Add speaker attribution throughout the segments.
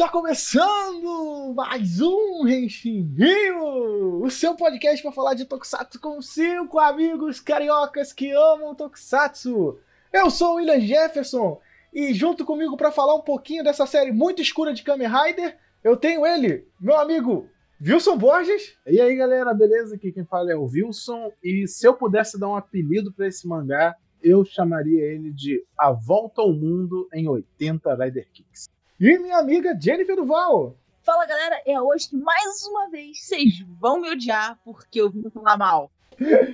Speaker 1: Está começando mais um Henshin Rio, o seu podcast para falar de Tokusatsu com cinco amigos cariocas que amam Tokusatsu. Eu sou o William Jefferson e junto comigo para falar um pouquinho dessa série muito escura de Kamen Rider, eu tenho ele, meu amigo Wilson Borges.
Speaker 2: E aí, galera, beleza? Aqui quem fala é o Wilson. E se eu pudesse dar um apelido para esse mangá, eu chamaria ele de A Volta ao Mundo em 80 Rider Kicks.
Speaker 1: E minha amiga Jennifer Duval.
Speaker 3: Fala galera, é hoje que mais uma vez vocês vão me odiar porque eu vim falar mal.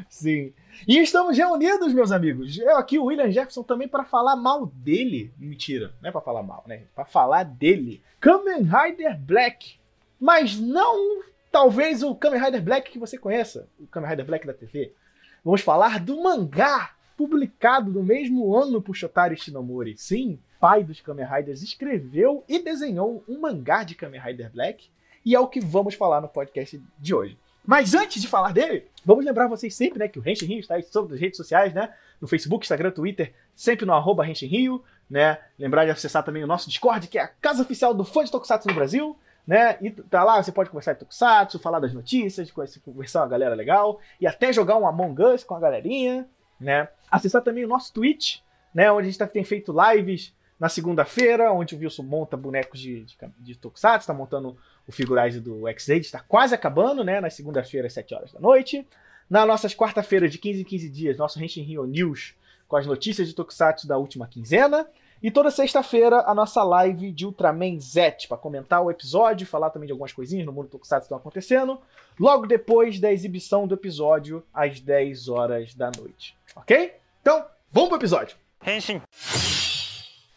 Speaker 1: Sim. E estamos reunidos, meus amigos. Eu aqui, o William Jefferson, também para falar mal dele. Mentira, não é para falar mal, né? Para falar dele. Kamen Rider Black. Mas não talvez o Kamen Rider Black que você conheça, o Kamen Rider Black da TV. Vamos falar do mangá publicado no mesmo ano por Shotaro Shinomori. Sim, pai dos Kamen Riders, escreveu e desenhou um mangá de Kamen Rider Black, e é o que vamos falar no podcast de hoje. Mas antes de falar dele, vamos lembrar vocês sempre, né, que o Renshin Rio está sobre as redes sociais, né, no Facebook, Instagram, Twitter, sempre no arroba Rio, né, lembrar de acessar também o nosso Discord, que é a casa oficial do fã de Tokusatsu no Brasil, né, e tá lá, você pode conversar de Tokusatsu, falar das notícias, conversar com a galera legal, e até jogar um Among Us com a galerinha, né, acessar também o nosso Twitch, né, onde a gente tá, tem feito lives na segunda-feira, onde o Wilson monta bonecos de, de, de Tokusatsu, está montando o Figurize do X-Aid, está quase acabando, né? Nas segundas-feiras, 7 horas da noite. Nas nossas quarta-feiras, de 15 em 15 dias, nosso Henshin Rio News, com as notícias de Tokusatsu da última quinzena. E toda sexta-feira, a nossa live de Ultraman Z, para comentar o episódio, falar também de algumas coisinhas no mundo Tokusatsu que estão acontecendo, logo depois da exibição do episódio, às 10 horas da noite. Ok? Então, vamos pro episódio! Henshin!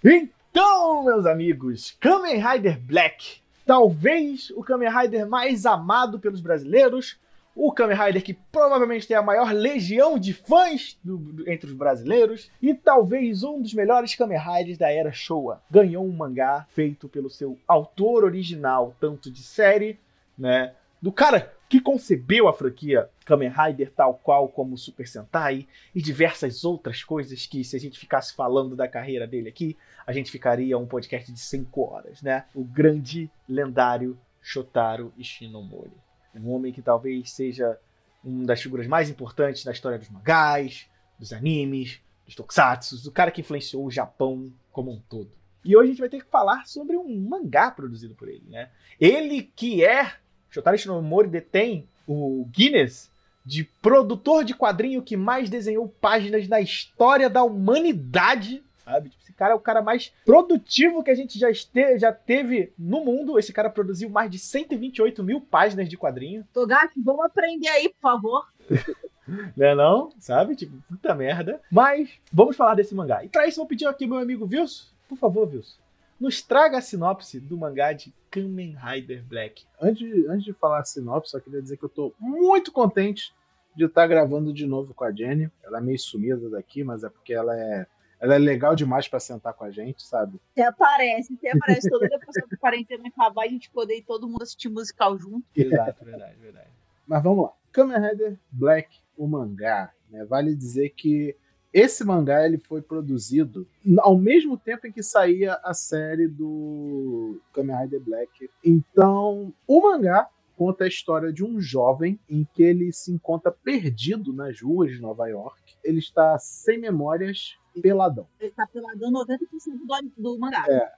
Speaker 1: Então, meus amigos, Kamen Rider Black, talvez o Kamen Rider mais amado pelos brasileiros, o Kamen Rider que provavelmente tem a maior legião de fãs do, do, entre os brasileiros, e talvez um dos melhores Kamen Riders da era Showa. Ganhou um mangá feito pelo seu autor original, tanto de série, né, do cara que concebeu a franquia Kamen Rider tal qual como Super Sentai e diversas outras coisas que se a gente ficasse falando da carreira dele aqui, a gente ficaria um podcast de 5 horas, né? O grande, lendário Shotaro Ishinomori. Um homem que talvez seja uma das figuras mais importantes da história dos mangás, dos animes, dos tokusatsu, o cara que influenciou o Japão como um todo. E hoje a gente vai ter que falar sobre um mangá produzido por ele, né? Ele que é Shotaro Shinomori detém o Guinness de produtor de quadrinho que mais desenhou páginas na história da humanidade, sabe? Tipo, esse cara é o cara mais produtivo que a gente já, este, já teve no mundo. Esse cara produziu mais de 128 mil páginas de quadrinho.
Speaker 3: Togashi, vamos aprender aí, por favor.
Speaker 1: né não? Sabe? Tipo, puta merda. Mas vamos falar desse mangá. E pra isso, vou pedir aqui meu amigo Wilson. Por favor, Wilson nos traga a sinopse do mangá de Kamen Rider Black.
Speaker 2: Antes, antes de falar a sinopse, só queria dizer que eu tô muito contente de estar gravando de novo com a Jenny. Ela é meio sumida daqui, mas é porque ela é ela é legal demais para sentar com a gente, sabe?
Speaker 3: Até aparece, até aparece toda depois que a quarentena acabar, a gente poder ir todo mundo assistir musical junto.
Speaker 1: Exato, verdade, verdade.
Speaker 2: Mas vamos lá. Kamen Rider Black, o mangá. Né? Vale dizer que esse mangá ele foi produzido ao mesmo tempo em que saía a série do Kamen Rider Black. Então, o mangá conta a história de um jovem em que ele se encontra perdido nas ruas de Nova York. Ele está sem memórias peladão.
Speaker 3: Ele está peladão 90% do, do mangá.
Speaker 2: É,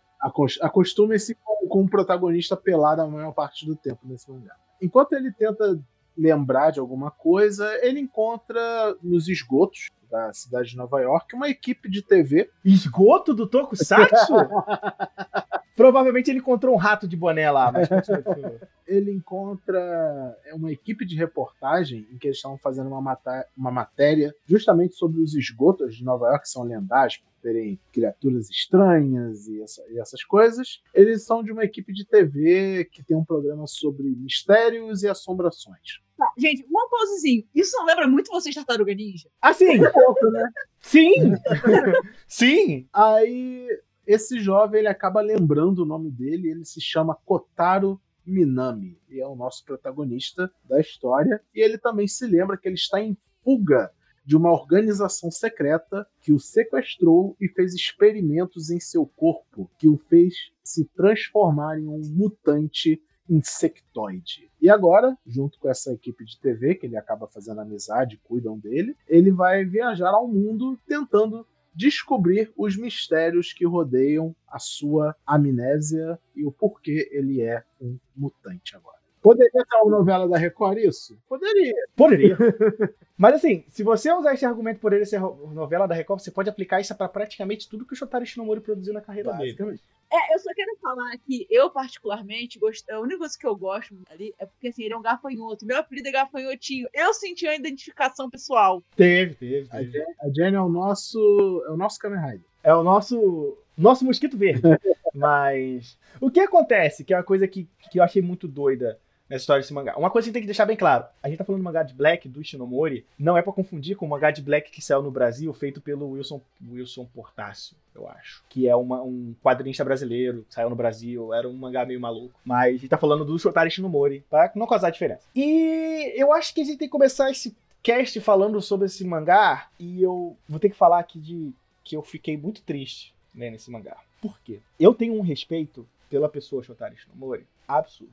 Speaker 2: acostuma-se com, com o protagonista pelado a maior parte do tempo nesse mangá. Enquanto ele tenta lembrar de alguma coisa, ele encontra nos esgotos da cidade de Nova York, uma equipe de TV.
Speaker 1: Esgoto do Tokusatsu? Provavelmente ele encontrou um rato de boné lá, mas
Speaker 2: Ele encontra é uma equipe de reportagem em que eles estavam fazendo uma, maté uma matéria justamente sobre os esgotos de Nova York, que são lendários por terem criaturas estranhas e, essa, e essas coisas. Eles são de uma equipe de TV que tem um programa sobre mistérios e assombrações.
Speaker 3: Tá, gente, um pausezinho. Isso não lembra muito vocês Tartaruga Ninja?
Speaker 1: Ah, sim! Um pouco, né? Sim! sim!
Speaker 2: Aí, esse jovem, ele acaba lembrando o nome dele, ele se chama Kotaro Minami, e é o nosso protagonista da história, e ele também se lembra que ele está em fuga de uma organização secreta que o sequestrou e fez experimentos em seu corpo, que o fez se transformar em um mutante insectoide. E agora, junto com essa equipe de TV, que ele acaba fazendo amizade, cuidam dele, ele vai viajar ao mundo tentando descobrir os mistérios que rodeiam a sua amnésia e o porquê ele é um mutante agora. Poderia ser uma novela da Record isso? Poderia.
Speaker 1: Poderia. Mas assim, se você usar esse argumento por ele ser novela da Record, você pode aplicar isso para praticamente tudo que o Shotaro Shinomori produziu na carreira dele.
Speaker 3: É, eu só quero falar que eu, particularmente, gosto, a única coisa que eu gosto ali é porque assim, ele é um gafanhoto. Meu apelido é gafanhotinho. Eu senti uma identificação pessoal.
Speaker 1: Teve, teve.
Speaker 2: A Jenny, a Jenny é o nosso. É o nosso Kamen Rider.
Speaker 1: É o nosso. Nosso mosquito verde. Mas. O que acontece? Que é uma coisa que, que eu achei muito doida nessa história desse mangá. Uma coisa que tem que deixar bem claro: a gente tá falando do mangá de Black do Shinomori, não é para confundir com o mangá de Black que saiu no Brasil, feito pelo Wilson, Wilson Portácio, eu acho. Que é uma, um quadrinista brasileiro, saiu no Brasil, era um mangá meio maluco. Mas a gente tá falando do Shotari Shinomori, pra não causar diferença. E eu acho que a gente tem que começar esse cast falando sobre esse mangá, e eu vou ter que falar aqui de que eu fiquei muito triste né, nesse mangá. Por quê? Eu tenho um respeito pela pessoa Shotari Shinomori absurdo.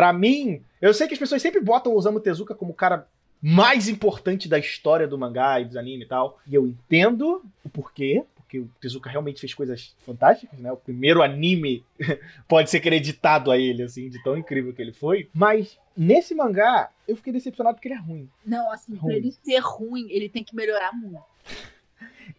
Speaker 1: Pra mim, eu sei que as pessoas sempre botam o Osamu Tezuka como o cara mais importante da história do mangá e dos anime e tal. E eu entendo o porquê, porque o Tezuka realmente fez coisas fantásticas, né? O primeiro anime pode ser creditado a ele, assim, de tão incrível que ele foi. Mas nesse mangá, eu fiquei decepcionado porque ele é ruim.
Speaker 3: Não, assim, ruim. pra ele ser ruim, ele tem que melhorar muito.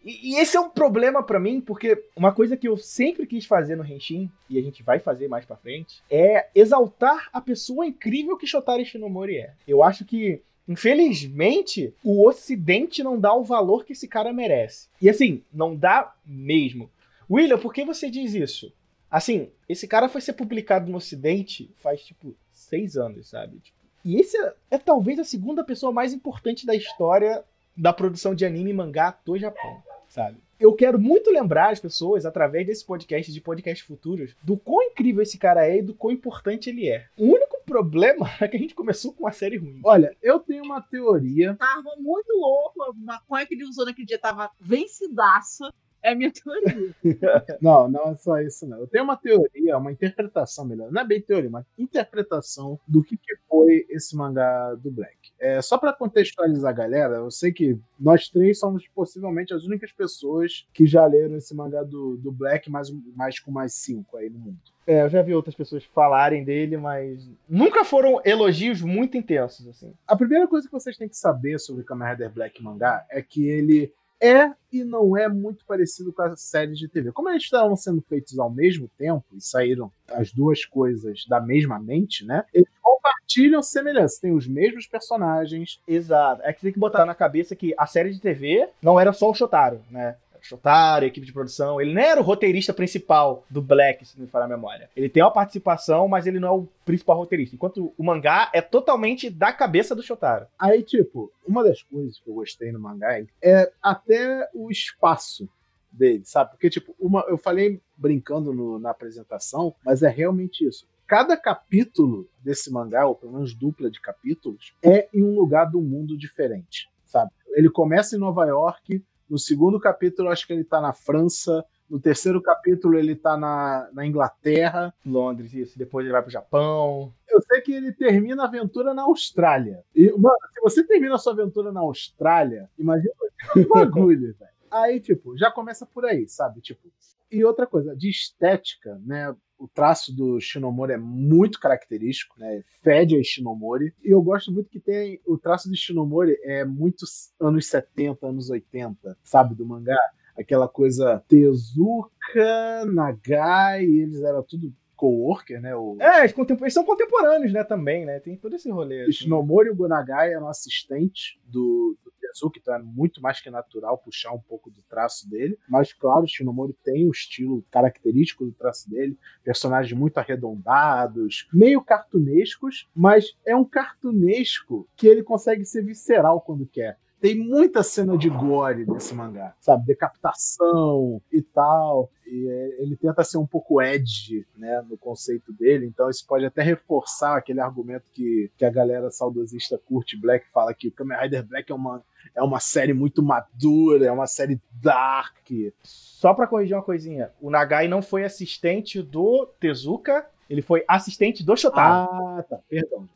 Speaker 1: E, e esse é um problema para mim, porque uma coisa que eu sempre quis fazer no Henshin, e a gente vai fazer mais pra frente, é exaltar a pessoa incrível que Shotari Shinomori é. Eu acho que Infelizmente, o Ocidente não dá o valor que esse cara merece. E assim, não dá mesmo. William, por que você diz isso? Assim, esse cara foi ser publicado no Ocidente faz, tipo, seis anos, sabe? Tipo, e esse é, é, talvez a segunda pessoa mais importante da história da produção de anime e mangá do Japão, sabe? Eu quero muito lembrar as pessoas, através desse podcast de podcasts futuros, do quão incrível esse cara é e do quão importante ele é. O único problema é que a gente começou com uma série ruim.
Speaker 2: Olha, eu tenho uma teoria.
Speaker 3: Tava muito louco, a maconha que ele usou naquele dia tava vencidaça. É a minha teoria.
Speaker 2: não, não é só isso, não. Eu tenho uma teoria, uma interpretação melhor. Não é bem teoria, uma interpretação do que, que foi esse mangá do Black. É, só para contextualizar a galera, eu sei que nós três somos possivelmente as únicas pessoas que já leram esse mangá do, do Black, mais, mais com mais cinco aí no mundo.
Speaker 1: É, eu já vi outras pessoas falarem dele, mas nunca foram elogios muito intensos, assim.
Speaker 2: A primeira coisa que vocês têm que saber sobre Kamen Rider Black mangá é que ele é e não é muito parecido com as séries de TV. Como eles estavam sendo feitos ao mesmo tempo e saíram as duas coisas da mesma mente, né? Eles compartilham semelhanças, tem os mesmos personagens.
Speaker 1: Exato. É que tem que botar na cabeça que a série de TV não era só o Shotaro, né? Shotaro, equipe de produção. Ele nem era o roteirista principal do Black, se não me falar a memória. Ele tem uma participação, mas ele não é o principal roteirista. Enquanto o mangá é totalmente da cabeça do Shotaro.
Speaker 2: Aí, tipo, uma das coisas que eu gostei no mangá é até o espaço dele, sabe? Porque, tipo, uma, eu falei brincando no, na apresentação, mas é realmente isso. Cada capítulo desse mangá, ou pelo menos dupla de capítulos, é em um lugar do mundo diferente, sabe? Ele começa em Nova York, no segundo capítulo, acho que ele tá na França. No terceiro capítulo, ele tá na, na Inglaterra.
Speaker 1: Londres, isso. Depois ele vai pro Japão.
Speaker 2: Eu sei que ele termina a aventura na Austrália. E, mano, se você termina a sua aventura na Austrália, imagina o bagulho, velho. Aí, tipo, já começa por aí, sabe? Tipo, e outra coisa, de estética, né? O traço do Shinomori é muito característico, né? Fede a Shinomori. E eu gosto muito que tem o traço do Shinomori é muito anos 70, anos 80, sabe, do mangá. Aquela coisa Tezuka, Nagai, eles eram tudo co-worker, né? O...
Speaker 1: É, eles são contemporâneos, né, também, né? Tem todo esse rolê.
Speaker 2: Assim. O Shinomori Gonagai eram assistentes do, do Tezuka, então é muito mais que natural puxar um pouco do traço dele. Mas, claro, o Shinomori tem o estilo característico do traço dele, personagens muito arredondados, meio cartunescos, mas é um cartunesco que ele consegue ser visceral quando quer. Tem muita cena de gore nesse mangá, sabe? Decapitação e tal. E é, ele tenta ser um pouco edgy, né, no conceito dele, então isso pode até reforçar aquele argumento que, que a galera saudosista curte Black fala que o Kamen Rider Black é uma, é uma série muito madura, é uma série dark.
Speaker 1: Só pra corrigir uma coisinha, o Nagai não foi assistente do Tezuka, ele foi assistente do Shotaro.
Speaker 2: Ah, tá, perdão.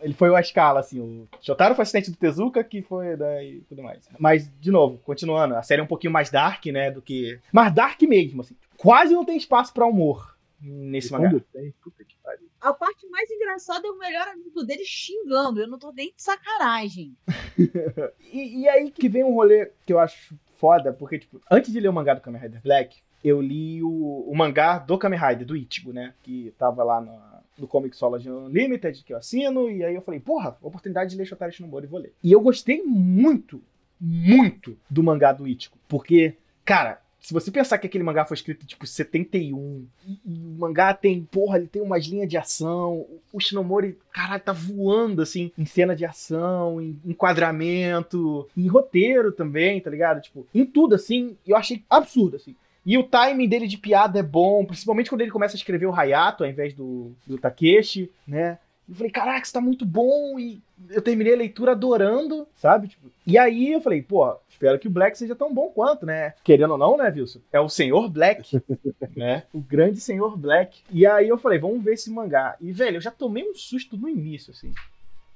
Speaker 1: Ele foi a escala, assim. O Shotaro foi assistente do Tezuka, que foi daí tudo mais. Mas, de novo, continuando, a série é um pouquinho mais dark, né? Do que. Mas dark mesmo, assim. Quase não tem espaço para humor nesse mangá. Tem, puta
Speaker 3: que pariu. A parte mais engraçada é o melhor amigo dele xingando. Eu não tô nem de sacanagem.
Speaker 1: e, e, aí que vem um rolê que eu acho foda, porque, tipo, antes de ler o mangá do Kamen Rider Black, eu li o, o mangá do Kamen Rider, do Ichigo, né? Que tava lá na, no Comixology Unlimited, que eu assino, e aí eu falei, porra, oportunidade de ler Shotaro Shinomori, vou ler. E eu gostei muito, muito do mangá do Ichigo, porque, cara, se você pensar que aquele mangá foi escrito tipo 71, e, e o mangá tem, porra, ele tem umas linhas de ação, o Shinomori, caralho, tá voando assim em cena de ação, em enquadramento, em roteiro também, tá ligado? Tipo, em tudo assim, eu achei absurdo assim. E o timing dele de piada é bom, principalmente quando ele começa a escrever o Hayato ao invés do, do Takeshi, né? Eu falei, caraca, isso tá muito bom. E eu terminei a leitura adorando, sabe? Tipo, e aí eu falei, pô, espero que o Black seja tão bom quanto, né? Querendo ou não, né, Wilson? É o Senhor Black, né? O grande Senhor Black. E aí eu falei, vamos ver esse mangá. E, velho, eu já tomei um susto no início, assim,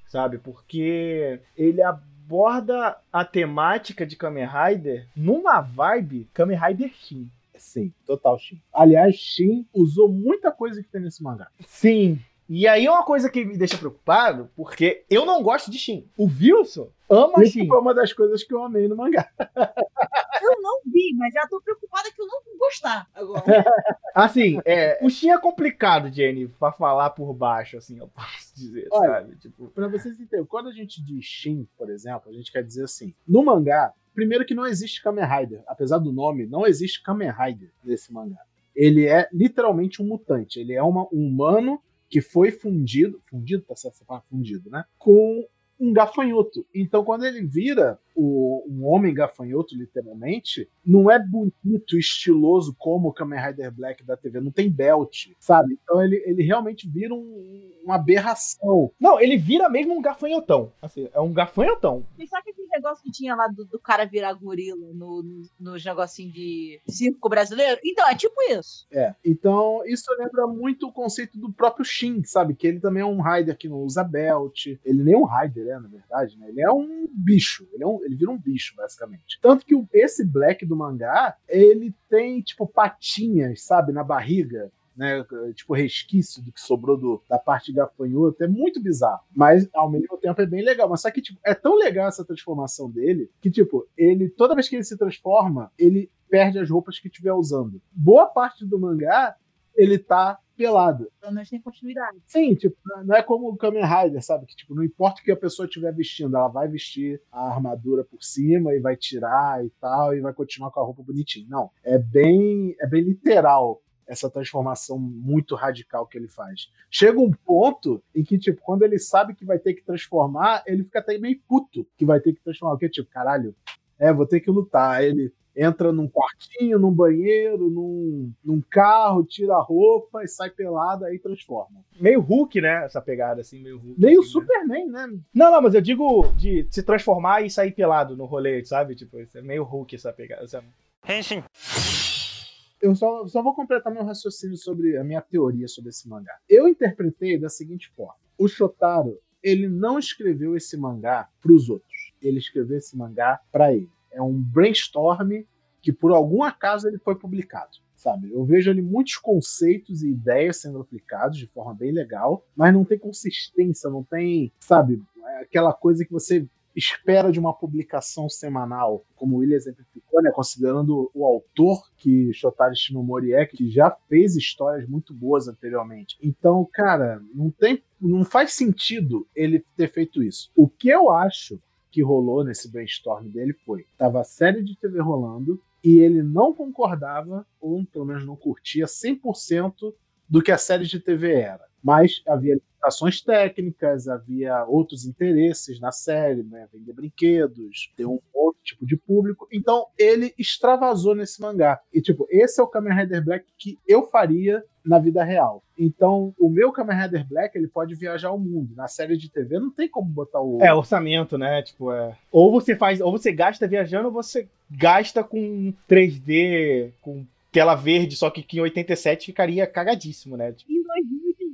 Speaker 1: sabe? Porque ele aborda a temática de Kamen Rider numa vibe Kamen Rider Shin.
Speaker 2: Sim, total Shin. Aliás, Shin usou muita coisa que tem nesse mangá.
Speaker 1: Sim. E aí é uma coisa que me deixa preocupado, porque eu não gosto de Shin. O Wilson ama Isso Shin.
Speaker 2: foi uma das coisas que eu amei no mangá.
Speaker 3: Eu não vi, mas já tô preocupada que eu não vou gostar agora.
Speaker 1: Assim, é, o Shin é complicado, Jenny, pra falar por baixo, assim, eu posso dizer, Olha, sabe?
Speaker 2: Tipo... Pra vocês entenderem, quando a gente diz Shin, por exemplo, a gente quer dizer assim, no mangá, Primeiro que não existe Kamen Rider. Apesar do nome, não existe Kamen Rider nesse mangá. Ele é literalmente um mutante. Ele é uma, um humano que foi fundido, fundido, tá certo? Fundido, né? Com um gafanhoto. Então, quando ele vira o, um homem gafanhoto, literalmente, não é bonito, estiloso como o Kamen Rider Black da TV, não tem belt, sabe? Então ele, ele realmente vira um, uma aberração.
Speaker 1: Não, ele vira mesmo um gafanhotão. Assim, é um gafanhotão.
Speaker 3: E sabe aquele negócio que tinha lá do, do cara virar gorila no, no, nos negocinhos de circo brasileiro? Então, é tipo isso.
Speaker 2: É, então isso lembra muito o conceito do próprio Shin, sabe? Que ele também é um Rider que não usa belt. Ele nem é um Rider, é, na verdade, né? Ele é um bicho. Ele é um, ele vira um bicho, basicamente. Tanto que esse Black do mangá, ele tem, tipo, patinhas, sabe, na barriga. Né, tipo resquício do que sobrou do, da parte gafanhota, é muito bizarro, mas ao mesmo tempo é bem legal. Mas só que tipo, é tão legal essa transformação dele que tipo, ele toda vez que ele se transforma, ele perde as roupas que estiver usando. Boa parte do mangá ele tá pelado.
Speaker 3: Pelo menos tem continuidade.
Speaker 2: Sim, tipo, não é como o Kamen Rider, sabe? Que, tipo, não importa o que a pessoa estiver vestindo, ela vai vestir a armadura por cima e vai tirar e tal, e vai continuar com a roupa bonitinha. Não. É bem, é bem literal essa transformação muito radical que ele faz. Chega um ponto em que, tipo, quando ele sabe que vai ter que transformar, ele fica até meio puto que vai ter que transformar. Porque, tipo, caralho, é, vou ter que lutar. Aí ele, entra num quartinho, num banheiro, num, num carro, tira a roupa e sai pelada aí transforma.
Speaker 1: Meio Hulk, né? Essa pegada assim, meio Hulk.
Speaker 2: Meio
Speaker 1: assim,
Speaker 2: né? Superman, né?
Speaker 1: né? Não, não, mas eu digo de se transformar e sair pelado no rolê, sabe? Tipo, é meio Hulk essa pegada. Sabe? Henshin.
Speaker 2: Eu só, só vou completar meu raciocínio sobre a minha teoria sobre esse mangá. Eu interpretei da seguinte forma: o Shotaro, ele não escreveu esse mangá para os outros. Ele escreveu esse mangá para ele é um brainstorm que por algum acaso ele foi publicado. Sabe? Eu vejo ali muitos conceitos e ideias sendo aplicados de forma bem legal, mas não tem consistência, não tem, sabe, aquela coisa que você espera de uma publicação semanal, como o William exemplificou, né, considerando o autor que Shotari Shinomori é, que já fez histórias muito boas anteriormente. Então, cara, não tem, não faz sentido ele ter feito isso. O que eu acho que rolou nesse brainstorm dele foi: tava a série de TV rolando e ele não concordava, ou pelo menos não curtia 100% do que a série de TV era. Mas havia limitações técnicas, havia outros interesses na série, né? vender brinquedos, ter um outro tipo de público. Então ele extravasou nesse mangá. E tipo, esse é o Kamen Rider Black que eu faria na vida real. Então, o meu Kamen Rider Black, ele pode viajar ao mundo. Na série de TV não tem como botar o
Speaker 1: É, orçamento, né? Tipo, é. Ou você faz, ou você gasta viajando, ou você gasta com 3D, com tela verde, só que em 87 ficaria cagadíssimo, né? Tipo,
Speaker 3: Em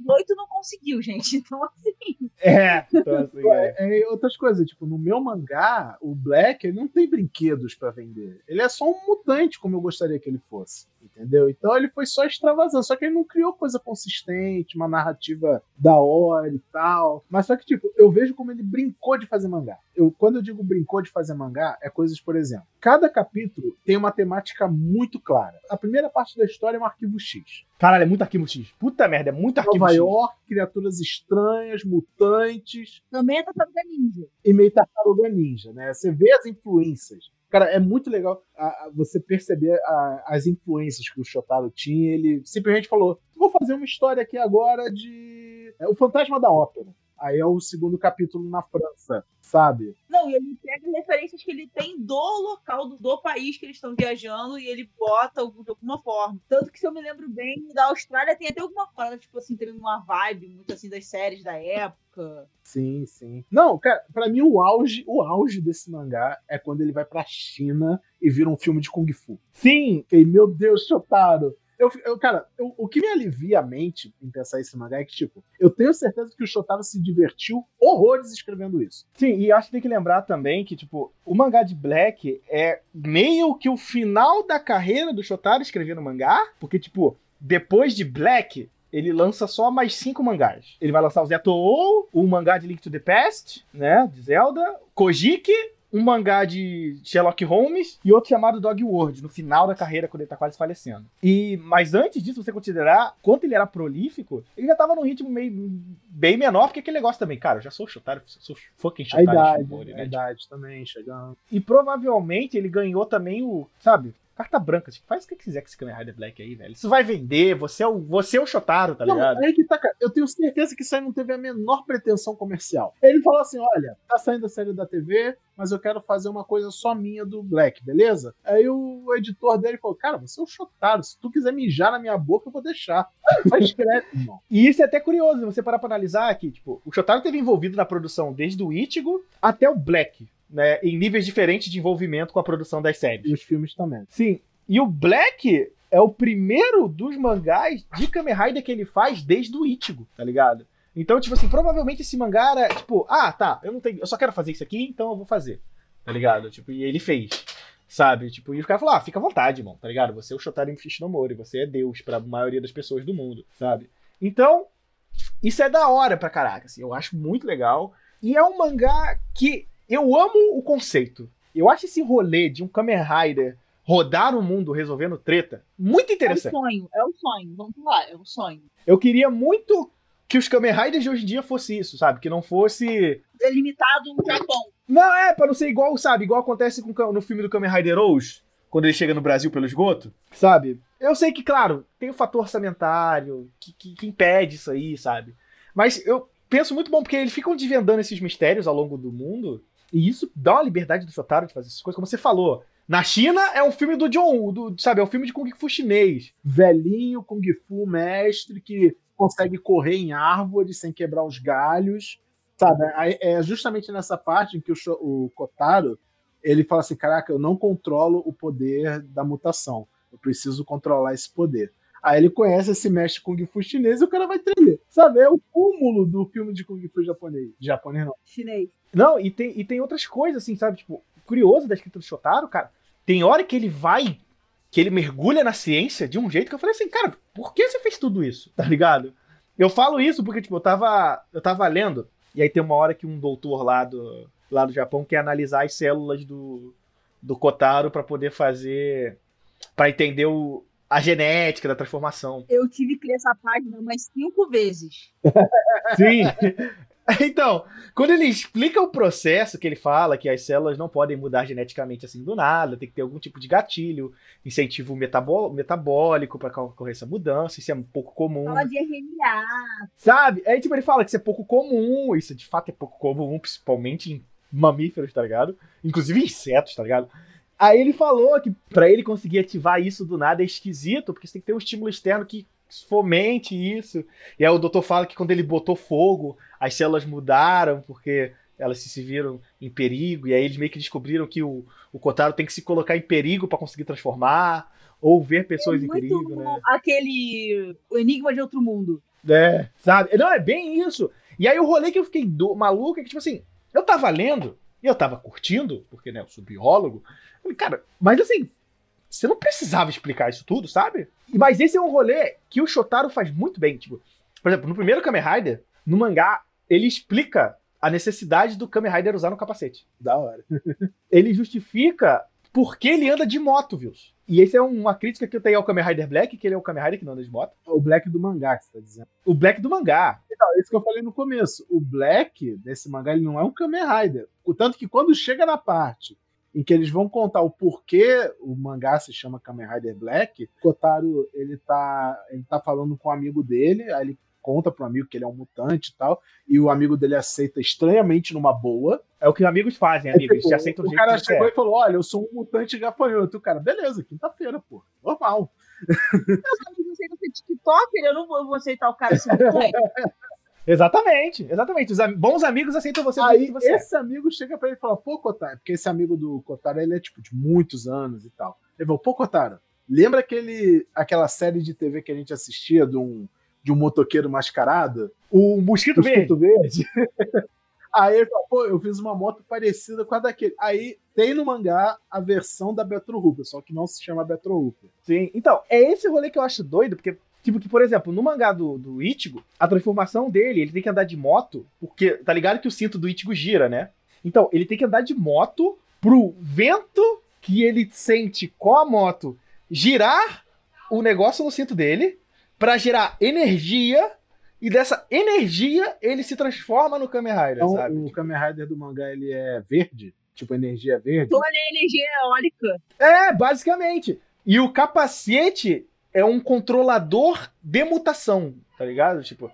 Speaker 3: 2018 não conseguiu, gente. Então, assim.
Speaker 1: é, então, assim, é.
Speaker 2: É, outras coisas, tipo, no meu mangá, o Black ele não tem brinquedos pra vender. Ele é só um mutante, como eu gostaria que ele fosse. Entendeu? Então ele foi só extravasando. Só que ele não criou coisa consistente, uma narrativa da hora e tal. Mas só que, tipo, eu vejo como ele brincou de fazer mangá. Eu, quando eu digo brincou de fazer mangá, é coisas, por exemplo, cada capítulo tem uma temática muito clara. A primeira parte da história é um arquivo X.
Speaker 1: Caralho, é muito arquivo X. Puta merda, é muito arquivo
Speaker 2: Nova
Speaker 1: X.
Speaker 2: York, criaturas estranhas, mutantes,
Speaker 3: Também é tartaruga ninja.
Speaker 2: e meio tartaruga ninja, né? Você vê as influências. Cara, é muito legal a- a- você perceber a- as influências que o Shotaro tinha. Ele simplesmente falou: vou fazer uma história aqui agora de. é, o Fantasma da Ópera. Aí é o segundo capítulo na França, sabe?
Speaker 3: Não, e ele pega referências que ele tem do local, do, do país que eles estão viajando e ele bota de alguma forma. Tanto que, se eu me lembro bem, da Austrália tem até alguma parada, tipo assim, teve uma vibe muito assim das séries da época.
Speaker 2: Sim, sim. Não, cara, pra mim o auge, o auge desse mangá é quando ele vai pra China e vira um filme de Kung Fu.
Speaker 1: Sim,
Speaker 2: Fiquei, meu Deus, Shotaro. Eu, eu, cara, eu- o que me alivia a mente em pensar esse mangá é que, tipo, eu tenho certeza que o Shotaro se divertiu horrores escrevendo isso.
Speaker 1: Sim, e acho que tem que lembrar também que, tipo, o mangá de Black é meio que o final da carreira do Shotaro escrevendo mangá, porque, tipo, depois de Black, ele lança só mais cinco mangás. Ele vai lançar o Zetou, o mangá de Link to the Past, né, de Zelda, Kojiki, um mangá de Sherlock Holmes e outro chamado Dog World, no final da carreira, quando ele tá quase falecendo. E, mas antes disso, você considerar quanto ele era prolífico, ele já tava num ritmo meio bem menor, porque aquele negócio também, cara, eu já sou Shotaro, sou fucking
Speaker 2: A
Speaker 1: Shotaro
Speaker 2: idade,
Speaker 1: Shimori,
Speaker 2: a
Speaker 1: né?
Speaker 2: idade também chegando.
Speaker 1: E provavelmente ele ganhou também o, sabe, carta branca. Tipo, faz o que quiser com esse Kamen Rider Black aí, velho. Isso vai vender, você é o, você é o Shotaro, tá
Speaker 2: Não,
Speaker 1: ligado?
Speaker 2: aí que tá, cara. Eu tenho certeza que isso aí não teve a menor pretensão comercial. Ele falou assim: olha, tá saindo a série da TV, mas eu quero fazer uma coisa só minha do Black, beleza? Aí o editor dele falou: cara, você é o Shotaro. Se tu quiser mijar na minha boca, eu vou deixar. Só escreve, irmão.
Speaker 1: E isso é até curioso, você parar pra analisar que, tipo, o Shotaro teve envolvido na produção desde o Ichigo até o Black, né? Em níveis diferentes de envolvimento com a produção das séries.
Speaker 2: E os filmes também.
Speaker 1: Sim. E o Black é o primeiro dos mangás de Kamen Rider que ele faz desde o Ichigo, tá ligado? Então, tipo assim, provavelmente esse mangá era, tipo, ah, tá, eu não tenho, eu só quero fazer isso aqui, então eu vou fazer. Tá ligado? Tipo, e ele fez. Sabe? Tipo, e os caras falaram, ah, fica à vontade, irmão, tá ligado? Você é o Shotaro Shinomori, você é Deus pra maioria das pessoas do mundo, sabe? Então, isso é da hora pra caraca, assim, eu acho muito legal. E é um mangá que eu amo o conceito. Eu acho esse rolê de um Kamen Rider rodar o mundo resolvendo treta muito
Speaker 3: É o
Speaker 1: interessante.
Speaker 3: sonho, é o sonho. Vamos lá, é o sonho.
Speaker 1: Eu queria muito que os Kamen Riders de hoje em dia fosse isso, sabe? Que não fosse.
Speaker 3: Delimitado no Japão.
Speaker 1: Não, é, pra não ser igual, sabe? Igual acontece com, no filme do Kamen Rider Rose, quando ele chega no Brasil pelo esgoto, sabe? Eu sei que, claro, tem o fator orçamentário que, que, que impede isso aí, sabe? Mas eu penso muito bom, porque eles ficam desvendando esses mistérios ao longo do mundo, e isso dá uma liberdade do Shotaro de fazer essas coisas, como você falou. Na China é um filme do John do, sabe? É um filme de Kung Fu chinês.
Speaker 2: Velhinho, Kung Fu, mestre, que consegue correr em árvores sem quebrar os galhos. Sabe? É justamente nessa parte em que o, o Kotaro ele fala assim: caraca, eu não controlo o poder da mutação. Eu preciso controlar esse poder. Aí ele conhece esse mestre Kung Fu chinês e o cara vai tremer. Sabe? É o cúmulo do filme de Kung Fu japonês. Japonês não.
Speaker 3: Chinês.
Speaker 1: Não, e tem, e tem outras coisas, assim, sabe? Tipo, curioso da escrita do Shotaro, cara. Tem hora que ele vai, que ele mergulha na ciência de um jeito que eu falei assim, cara, por que você fez tudo isso? Tá ligado? Eu falo isso porque, tipo, eu tava, eu tava lendo, e aí tem uma hora que um doutor lá do, lá do Japão quer analisar as células do, do Kotaro pra poder fazer. pra entender o, a genética da transformação.
Speaker 3: Eu tive que ler essa página umas cinco vezes.
Speaker 1: Sim. Então, quando ele explica o processo que ele fala que as células não podem mudar geneticamente assim do nada, tem que ter algum tipo de gatilho, incentivo metabó metabólico para ocorrer essa mudança, isso é um pouco comum.
Speaker 3: Fala de RNA.
Speaker 1: Sabe? Aí tipo, ele fala que isso é pouco comum, isso de fato é pouco comum, principalmente em mamíferos, tá ligado? Inclusive insetos, tá ligado? Aí ele falou que para ele conseguir ativar isso do nada é esquisito, porque você tem que ter um estímulo externo que fomente isso. E aí o doutor fala que quando ele botou fogo, as células mudaram, porque elas se viram em perigo, e aí eles meio que descobriram que o, o Kotaro tem que se colocar em perigo para conseguir transformar, ou ver pessoas
Speaker 3: é
Speaker 1: em perigo, né?
Speaker 3: Aquele. O Enigma de Outro Mundo.
Speaker 1: É, sabe? Não, é bem isso. E aí o rolê que eu fiquei do, maluco é que, tipo assim, eu tava lendo, e eu tava curtindo, porque, né, eu sou biólogo. Falei, cara, mas assim, você não precisava explicar isso tudo, sabe? Mas esse é um rolê que o Shotaro faz muito bem. Tipo, por exemplo, no primeiro Kamen Rider, no mangá, ele explica a necessidade do Kamen Rider usar no capacete.
Speaker 2: Da hora.
Speaker 1: ele justifica por que ele anda de moto, viu? E essa é uma crítica que eu tenho ao Kamen Rider Black, que ele é o Kamen Rider que não anda de moto.
Speaker 2: O Black do mangá, que você tá dizendo.
Speaker 1: O Black do mangá.
Speaker 2: Então, isso que eu falei no começo. O Black desse mangá, ele não é um Kamen Rider. O tanto que quando chega na parte em que eles vão contar o porquê o mangá se chama Kamen Rider Black. O Kotaro, ele tá, ele tá falando com um amigo dele, aí ele conta pro amigo que ele é um mutante e tal, e o amigo dele aceita estranhamente numa boa.
Speaker 1: É o que os amigos fazem, amigos, é, tipo, aceitam
Speaker 2: o, o cara chegou e falou, olha, eu sou um mutante gafanhoto. O cara, beleza, quinta-feira, pô, normal.
Speaker 3: Amigos aceitam ser TikToker, eu não vou, aceitar o cara assim,
Speaker 1: Exatamente, exatamente. Os am bons amigos aceitam você
Speaker 2: Aí
Speaker 1: você
Speaker 2: é. esse é. amigo chega para ele e fala, pô, Kotaro, porque esse amigo do Kotaro, ele é tipo de muitos anos e tal. Ele falou, pô, Kotaro, lembra aquele, aquela série de TV que a gente assistia de um, de um motoqueiro mascarado?
Speaker 1: O Mosquito, Mosquito Verde.
Speaker 2: Verde. Aí ele falou, pô, eu fiz uma moto parecida com a daquele. Aí tem no mangá a versão da Betro Hooper, só que não se chama Betro Hooper.
Speaker 1: Sim, então, é esse rolê que eu acho doido, porque Tipo que, por exemplo, no mangá do, do Ichigo, a transformação dele, ele tem que andar de moto, porque tá ligado que o cinto do Ichigo gira, né? Então, ele tem que andar de moto pro vento que ele sente com a moto girar o negócio no cinto dele para gerar energia e dessa energia ele se transforma no Kamen Rider,
Speaker 2: então,
Speaker 1: sabe?
Speaker 2: O Kamen Rider do mangá ele é verde, tipo energia verde.
Speaker 3: Toda energia eólica.
Speaker 1: É, basicamente. E o capacete é um controlador de mutação, tá ligado? Tipo,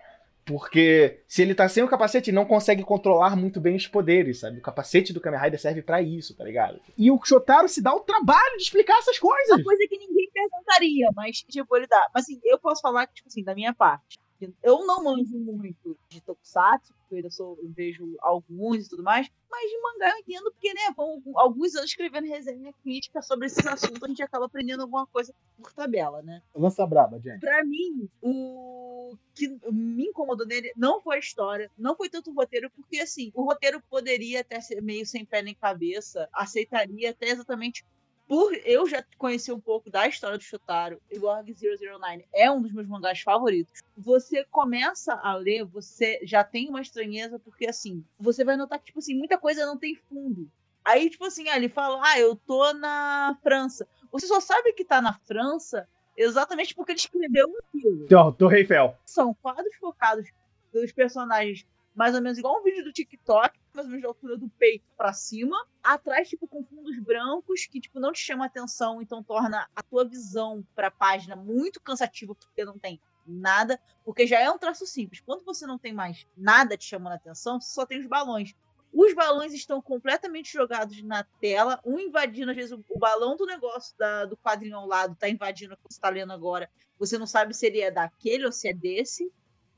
Speaker 1: porque se ele tá sem o capacete, não consegue controlar muito bem os poderes, sabe? O capacete do Kamen Rider serve para isso, tá ligado? E o Shotaro se dá o trabalho de explicar essas coisas.
Speaker 3: Uma coisa que ninguém perguntaria, mas, tipo, ele dá. Mas, assim, eu posso falar, tipo assim, da minha parte. Eu não manjo muito de Tokusatsu, porque eu sou, eu vejo alguns e tudo mais, mas de mangá eu entendo porque, né, com alguns anos escrevendo resenha crítica sobre esses assuntos, a gente acaba aprendendo alguma coisa por tabela, né?
Speaker 2: Lança braba, gente.
Speaker 3: Pra mim, o que me incomodou nele não foi a história, não foi tanto o roteiro, porque, assim, o roteiro poderia até ser meio sem pé nem cabeça, aceitaria até exatamente por eu já conhecer um pouco da história do Shotaro, e Org 009 é um dos meus mangás favoritos. Você começa a ler, você já tem uma estranheza, porque assim, você vai notar que, tipo assim, muita coisa não tem fundo. Aí, tipo assim, ah, ele fala, ah, eu tô na França. Você só sabe que tá na França exatamente porque ele escreveu aquilo.
Speaker 1: Então, Torre Eiffel.
Speaker 3: São quadros focados dos personagens mais ou menos igual um vídeo do TikTok, mais ou menos da altura do peito para cima, atrás, tipo, com fundos brancos, que, tipo, não te chama atenção, então torna a tua visão pra página muito cansativa, porque não tem nada, porque já é um traço simples. Quando você não tem mais nada te chamando a atenção, você só tem os balões. Os balões estão completamente jogados na tela, um invadindo, às vezes, o, balão do negócio da, do quadrinho ao lado tá invadindo o que você está lendo agora. Você não sabe se ele é daquele ou se é desse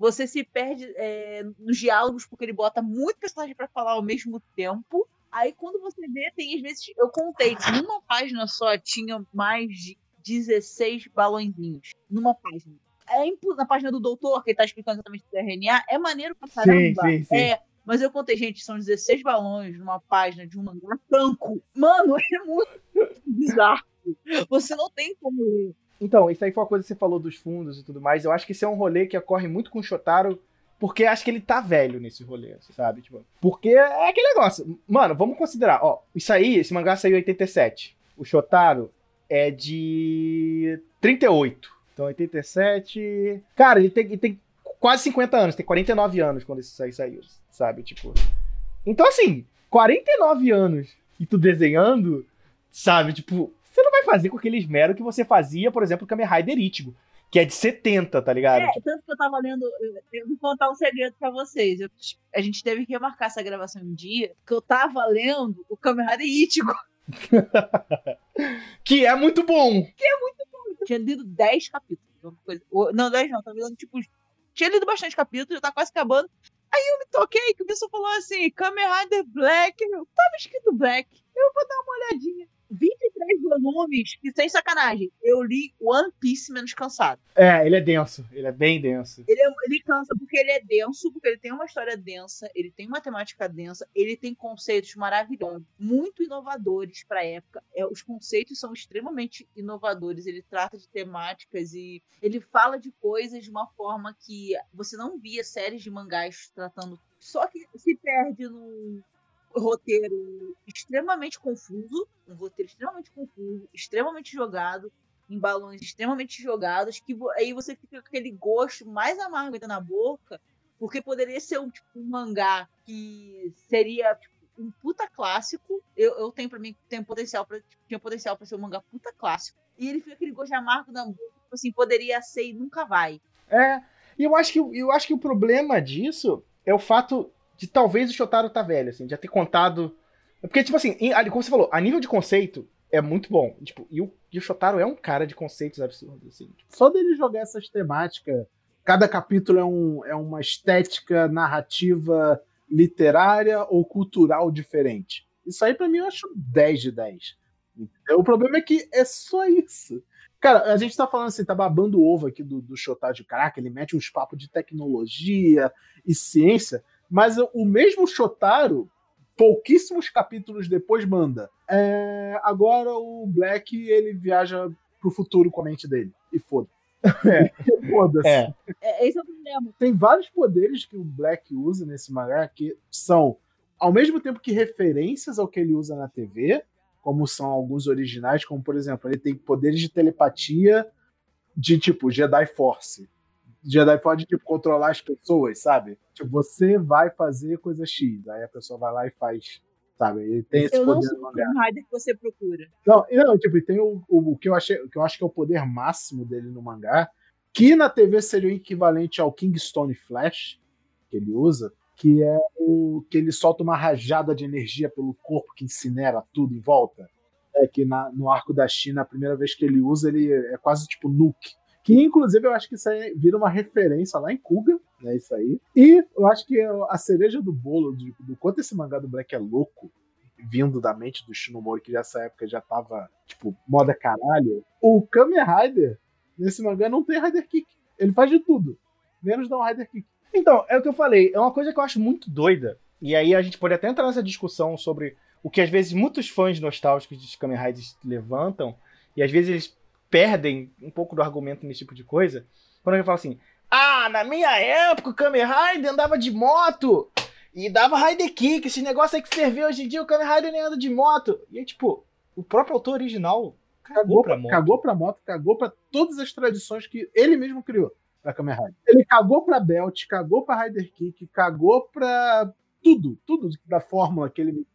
Speaker 3: você se perde é, nos diálogos porque ele bota muito personagem para falar ao mesmo tempo. Aí quando você vê, tem às vezes, eu contei, numa página só tinha mais de 16 balõezinhos. Numa página. É na página do doutor, que ele tá explicando exatamente o RNA, é maneiro pra caramba. Sim, sim, sim. É, mas eu contei, gente, são 16 balões numa página de um mangá branco. Mano, é muito bizarro. Você não tem como ler.
Speaker 1: Então, isso aí foi uma coisa que você falou dos fundos e tudo mais. Eu acho que esse é um rolê que ocorre muito com o Shotaro, porque acho que ele tá velho nesse rolê, sabe? Tipo, porque é aquele negócio. Mano, vamos considerar, ó, isso aí, esse mangá saiu em 87. O Shotaro é de 38. Então, 87. Cara, ele tem, ele tem quase 50 anos, tem 49 anos quando isso aí saiu, sabe? Tipo. Então, assim, 49 anos e tu desenhando, sabe? Tipo, vai fazer com aquele esmero que você fazia, por exemplo, Kamen Rider Ichigo, que é de 70, tá ligado?
Speaker 3: É, tanto que eu tava lendo, eu vou contar um segredo pra vocês. Eu, a gente teve que remarcar essa gravação um dia, que eu tava lendo o Kamen Rider Ichigo.
Speaker 1: que é muito bom!
Speaker 3: Que é muito bom. Eu tinha lido 10 capítulos. Coisa, não, 10 não, tava lendo tipo. Tinha lido bastante capítulos, já tá quase acabando. Aí eu me toquei que o pessoal falou assim: Kamen Rider Black. Eu, tava escrito Black. Eu vou dar uma olhadinha. 23 volumes, que sem sacanagem, eu li One Piece menos cansado.
Speaker 1: É, ele é denso, ele é bem denso.
Speaker 3: Ele, é, ele cansa porque ele é denso, porque ele tem uma história densa, ele tem uma temática densa, ele tem conceitos maravilhosos, muito inovadores para a época. É, os conceitos são extremamente inovadores, ele trata de temáticas e ele fala de coisas de uma forma que você não via séries de mangás tratando. Só que se perde no, roteiro extremamente confuso, um roteiro extremamente confuso, extremamente jogado, em balões extremamente jogados, que aí você fica com aquele gosto mais amargo ainda na boca, porque poderia ser um, tipo, um mangá que seria tipo, um puta clássico. Eu, eu tenho para mim tem potencial para tinha potencial para ser um mangá puta clássico. E ele fica aquele gosto amargo na boca, tipo assim, poderia ser e nunca vai.
Speaker 1: É, e eu acho que eu acho que o problema disso é o fato de talvez o Shotaro tá velho, assim, já ter contado. Porque, tipo assim, como você falou, a nível de conceito é muito bom. Tipo, e o, e o Shotaro é um cara de conceitos absurdos, assim. Tipo.
Speaker 2: Só dele jogar essas temáticas, cada capítulo é, um, é uma estética narrativa literária ou cultural diferente. Isso aí, para mim, eu acho 10 de 10. O problema é que é só isso. Cara, a gente tá falando assim, tá babando o ovo aqui do, do Shotaro de caraca, ele mete uns papos de tecnologia e ciência, mas o mesmo Shotaro, pouquíssimos capítulos depois, manda. É, agora o Black ele viaja pro futuro com a mente dele. E foda.
Speaker 1: É. Foda-se.
Speaker 3: É. é. Esse é o problema.
Speaker 2: Tem vários poderes que o Black usa nesse mangá que são, ao mesmo tempo que referências ao que ele usa na TV, como são alguns originais, como por exemplo, ele tem poderes de telepatia de tipo Jedi Force. Jedi pode, tipo, controlar as pessoas, sabe? Tipo, você vai fazer coisa X, aí a pessoa vai lá e faz, sabe? Ele tem esse
Speaker 3: eu
Speaker 2: poder
Speaker 3: não sou no mangá. que você procura.
Speaker 2: Não, não tipo, tem o, o, o, que eu achei, o que eu acho que é o poder máximo dele no mangá, que na TV seria o equivalente ao Kingstone Flash, que ele usa, que é o que ele solta uma rajada de energia pelo corpo que incinera tudo em volta. É que na, no arco da China, a primeira vez que ele usa, ele é quase tipo nuke que inclusive eu acho que isso aí vira uma referência lá em Kuga, né? Isso aí. E eu acho que a cereja do bolo de, do quanto esse mangá do Black é louco, vindo da mente do Shinomori, que nessa época já tava, tipo, moda caralho. O Kamen Rider, nesse mangá, não tem Rider Kick. Ele faz de tudo, menos dar um Rider Kick.
Speaker 1: Então, é o que eu falei, é uma coisa que eu acho muito doida. E aí a gente pode até entrar nessa discussão sobre o que às vezes muitos fãs nostálgicos de Kamen Riders levantam, e às vezes eles perdem um pouco do argumento nesse tipo de coisa. Quando ele fala assim: Ah, na minha época o Kamen Rider andava de moto e dava Rider Kick, esse negócio aí que serviu hoje em dia, o Kamen Rider nem anda de moto. E aí, tipo, o próprio autor original cagou, cagou pra moto.
Speaker 2: Cagou pra moto, cagou pra todas as tradições que ele mesmo criou pra Kamen Rider. Ele cagou pra Belt, cagou pra Rider Kick, cagou pra tudo, tudo da fórmula que ele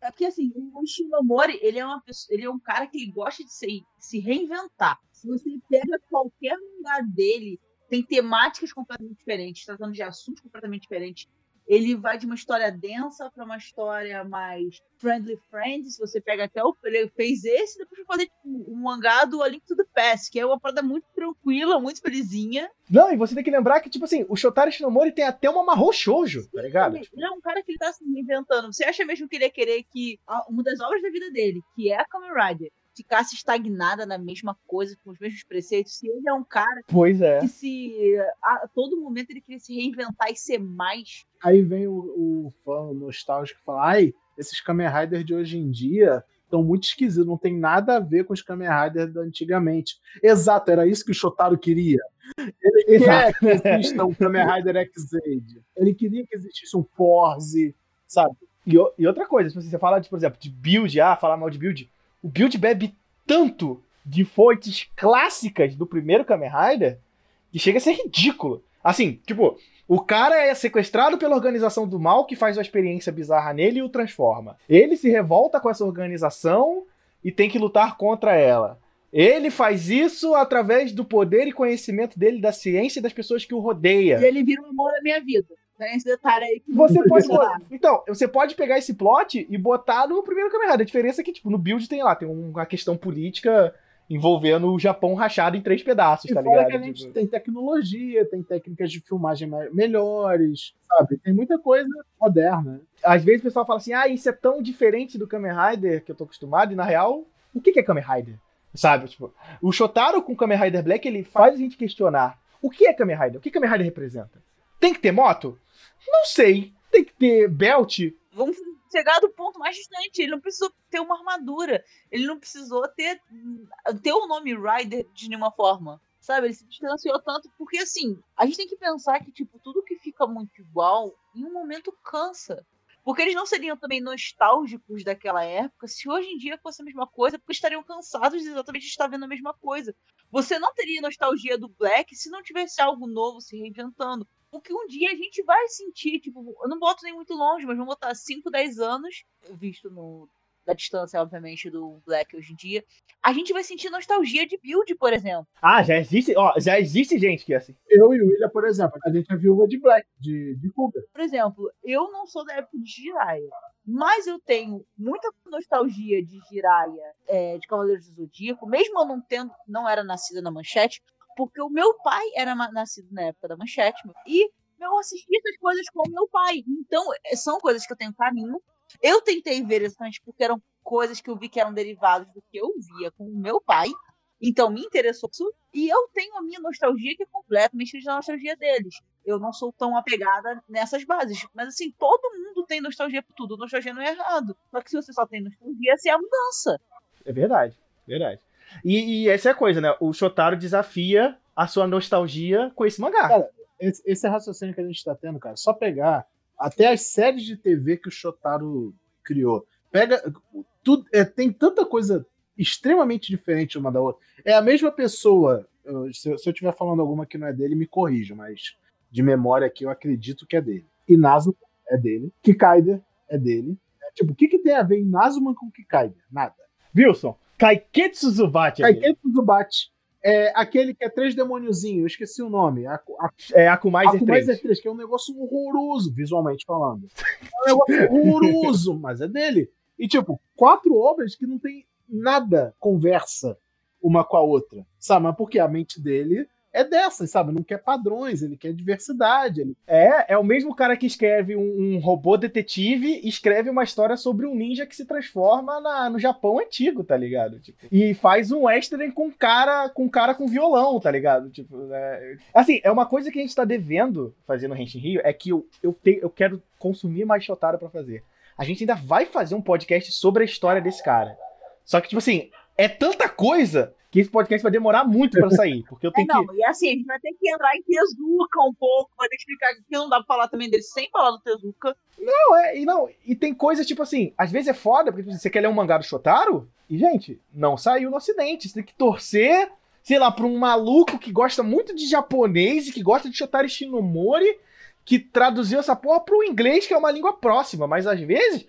Speaker 3: é porque assim, o Shinomori, ele é uma pessoa, ele é um cara que gosta de se, se reinventar. Se você pega qualquer lugar dele, tem temáticas completamente diferentes, tratando de assuntos completamente diferentes ele vai de uma história densa para uma história mais friendly friend. Se você pega até o. Ele fez esse, depois vai fazer tipo, um mangá do A Link to the Past, que é uma parada muito tranquila, muito felizinha.
Speaker 1: Não, e você tem que lembrar que, tipo assim, o Shotaro Shinomori tem até uma Mahou Shoujo, tá ligado?
Speaker 3: Ele é um cara que ele tá se reinventando. Você acha mesmo que ele ia querer que uma das obras da vida dele, que é a Kamen Rider, ficasse estagnada na mesma coisa, com os mesmos preceitos, se ele é um cara
Speaker 1: pois é.
Speaker 3: que se a todo momento ele queria se reinventar e ser mais.
Speaker 2: Aí vem o, o fã nostálgico e fala: ai, esses Kamen Rider de hoje em dia estão muito esquisitos, não tem nada a ver com os Kamen Rider da antigamente. Exato, era isso que o Shotaro queria. Ele Exato. quer que exista um Kamen Rider X-Aid. Ele queria que existisse um Force, sabe?
Speaker 1: E, e outra coisa, se você fala, de, por exemplo, de build, ah, falar mal de build, o build bebe tanto de fontes clássicas do primeiro Kamen Rider que chega a ser ridículo. Assim, tipo, o cara é sequestrado pela organização do mal que faz uma experiência bizarra nele e o transforma. Ele se revolta com essa organização e tem que lutar contra ela. Ele faz isso através do poder e conhecimento dele da ciência e das pessoas que o rodeiam.
Speaker 3: E ele vira o amor da minha vida. Tem esse detalhe aí. Que
Speaker 1: Você pode.
Speaker 3: falar.
Speaker 1: Então, você pode pegar esse plot e botar no primeiro Kamen Rider. A diferença é que, tipo, no build tem lá, tem uma questão política envolvendo o Japão rachado em três pedaços,
Speaker 2: E
Speaker 1: tá
Speaker 2: fora
Speaker 1: ligado?
Speaker 2: que a gente
Speaker 1: Tipo,
Speaker 2: tem tecnologia, tem técnicas de filmagem me- melhores, sabe? Tem muita coisa moderna.
Speaker 1: Às vezes o pessoal fala assim, ah, isso é tão diferente do Kamen Rider que eu tô acostumado, e na real, o que que é Kamen Rider? Sabe, tipo, o Shotaro com Kamen Rider Black, ele faz a gente questionar, o que é Kamen Rider? O que Kamen Rider representa? Tem que ter moto? Não sei. Tem que ter belt?
Speaker 3: Vamos chegar do ponto mais distante. Ele não precisou ter uma armadura. Ele não precisou ter, ter o nome Rider de nenhuma forma. Sabe? Ele se distanciou tanto. Porque, assim, a gente tem que pensar que, tipo, tudo que fica muito igual, em um momento cansa. Porque eles não seriam também nostálgicos daquela época se hoje em dia fosse a mesma coisa, porque estariam cansados de exatamente estar vendo a mesma coisa. Você não teria nostalgia do Black se não tivesse algo novo se reinventando. O que um dia a gente vai sentir, tipo, eu não boto nem muito longe, mas vamos botar 5, 10 anos, visto no, da distância, obviamente, do Black hoje em dia, a gente vai sentir nostalgia de build, por exemplo.
Speaker 1: Ah, já existe, ó, já existe gente que é assim.
Speaker 2: Eu e o William, por exemplo, a gente é viúva de Black, de, de Cougar.
Speaker 3: Por exemplo, eu não sou da época de Jiraiya, mas eu tenho muita nostalgia de Jiraiya, é, de Cavaleiros do Zodíaco, mesmo eu não tendo, não era nascida na Manchete, porque o meu pai era nascido na época da Manchete, e eu assisti essas coisas com o meu pai. Então, é, são coisas que eu tenho carinho. Eu tentei ver exatamente porque eram coisas que eu vi que eram derivados do que eu via com o meu pai. Então me interessou isso. E eu tenho a minha nostalgia que é completamente da nostalgia deles. Eu não sou tão apegada nessas bases. Mas assim, todo mundo tem nostalgia por tudo. Nostalgia não é errado. Só que se você só tem nostalgia, essa é a mudança.
Speaker 1: É verdade, verdade. E, e essa é a coisa, né? O Shotaro desafia a sua nostalgia com esse mangá.
Speaker 2: Cara, Esse, esse raciocínio que a gente tá tendo, cara, só pegar até as séries de TV que o Shotaro criou. Pega. Tudo, é, tem tanta coisa extremamente diferente uma da outra. É a mesma pessoa. eu- se, eu- se eu estiver falando alguma que não é dele, me corrija, mas de memória aqui eu acredito que é dele. Inazuka é dele. Kikaider é dele. É, tipo, o que, que tem a ver Inazuman com Kikaider? Nada.
Speaker 1: Wilson, Kaiketsu Zubat. é.
Speaker 2: Kaiketsu Zubat é aquele que é três demôniozinhos, eu esqueci o nome. A, a
Speaker 1: É Akumaiser
Speaker 2: Akumaiser
Speaker 1: 3.
Speaker 2: 3, que é um negócio horroroso, visualmente falando. É um negócio horroroso, mas é dele. E, tipo, quatro obras que não tem nada conversa uma com a outra, sabe? Mas porque a mente dele é dessas, sabe? Não quer padrões, ele quer diversidade. Ele...
Speaker 1: É, é o mesmo cara que escreve um, um robô detetive e escreve uma história sobre um ninja que se transforma na- no Japão antigo, tá ligado? Tipo, e faz um western com cara com cara com violão, tá ligado? Tipo, né? assim, é uma coisa que a gente tá devendo fazer no Henshin Rio, é que eu, eu, te- eu quero consumir mais Shotaro pra fazer. A gente ainda vai fazer um podcast sobre a história desse cara. Só que, tipo assim, é tanta coisa que esse podcast vai demorar muito pra sair. Porque eu
Speaker 3: É,
Speaker 1: tenho que.
Speaker 3: não, e assim, a gente vai ter que entrar em Tezuka um pouco, vai ter que explicar que não dá pra falar também dele sem falar do Tezuka.
Speaker 1: Não, é, e não, e tem coisas tipo assim, às vezes é foda, porque tipo, você quer ler um mangá do Shotaro, e gente, não saiu no ocidente, você tem que torcer, sei lá, pra um maluco que gosta muito de japonês e que gosta de Shotaro Shinomori, que traduziu essa porra pro inglês, que é uma língua próxima, mas às vezes,